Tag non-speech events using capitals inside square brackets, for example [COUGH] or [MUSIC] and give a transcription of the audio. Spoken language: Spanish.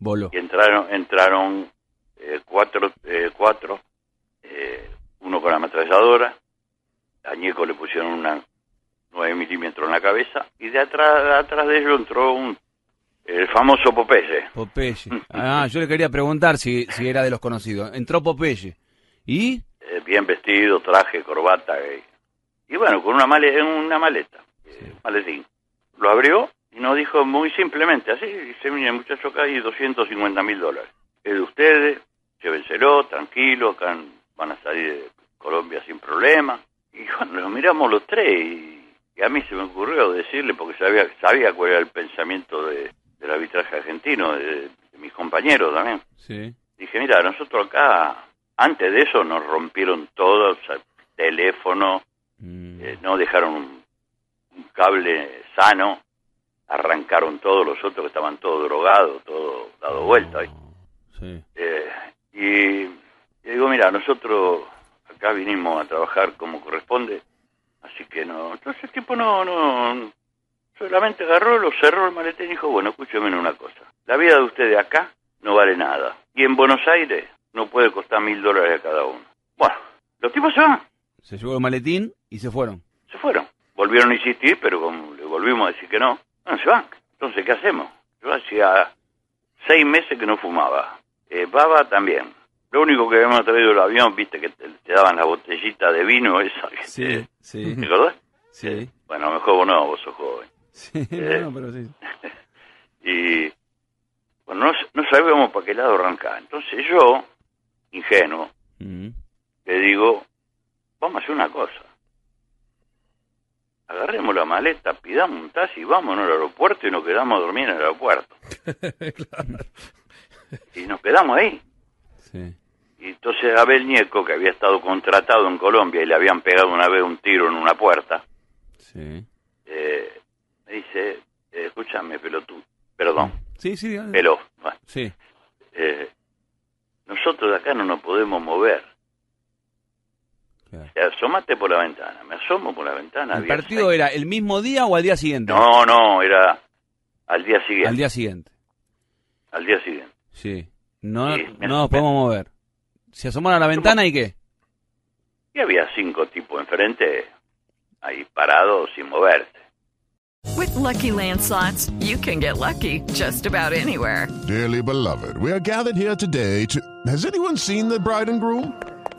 Bolo. y entraron entraron eh, cuatro eh, cuatro eh, uno con ametralladora a Ñeco le pusieron una 9 milímetros en la cabeza y de atrás de atrás de ellos entró un el famoso Popeye Popeye. [LAUGHS] Ah, yo le quería preguntar si, si era de los conocidos. Entró Popeye. ¿Y? eh, bien vestido traje corbata y bueno con una maleta una maleta eh, maletín lo abrió nos dijo muy simplemente así dice mire muchacho acá hay 250 mil dólares. Es de ustedes llévenselo tranquilo acá van a salir de Colombia sin problema. Y bueno nos miramos los tres y, y a mí se me ocurrió decirle porque sabía sabía cuál era el pensamiento de, del arbitraje argentino de, de mis compañeros también. Sí. dije, mira, nosotros acá, antes de eso nos rompieron todo, o sea, teléfono, Mm, eh, no dejaron un, un cable sano, arrancaron todos los otros que estaban todos drogados, todo dado vuelta. ¿viste? Sí. Eh, y, y digo, mira, nosotros acá vinimos a trabajar como corresponde, así que no, entonces el tipo no, no, solamente agarró, lo cerró el maletín y dijo, bueno, escúcheme una cosa, la vida de ustedes acá no vale nada, y en Buenos Aires no puede costar mil dólares a cada uno. Bueno, los tipos se van, Se llevó el maletín y se fueron. se fueron. Volvieron a insistir, pero como le volvimos a decir que no, no se van. Entonces, ¿qué hacemos? Yo hacía seis meses que no fumaba. Eh, baba también. Lo único que habíamos traído el avión, viste, que te, te daban la botellita de vino esa. Que te- sí. ¿Te acordás? Sí. Bueno, a lo mejor vos no, vos sos joven. Sí, [LAUGHS] bueno, pero sí. [LAUGHS] Y bueno, no, no sabíamos para qué lado arrancar. Entonces yo, ingenuo, Mm, le digo, vamos a hacer una cosa. Agarremos la maleta, pidamos un taxi, vámonos al aeropuerto y nos quedamos a dormir en el aeropuerto. [LAUGHS] Y nos quedamos ahí. Sí. Y entonces Abel Ñeco, que había estado contratado en Colombia y le habían pegado una vez un tiro en una puerta, Sí. eh, me dice, eh, escúchame, pelotudo, perdón, Sí, sí. peló, bueno, Sí. eh, nosotros de acá no nos podemos mover. Claro. Asómate por la ventana, me asomo por la ventana. ¿El partido seis- era el mismo día o al día siguiente? No, no, era al día siguiente. Al día siguiente. Al día siguiente. Sí. No, Sí, no nos podemos mover. ¿Se asomaron a la ventana y qué? Y había cinco tipos enfrente, ahí parados sin moverse. With Lucky Land slots, you can get lucky just about anywhere. Dearly beloved, we are gathered here today to. Has anyone seen the bride and groom?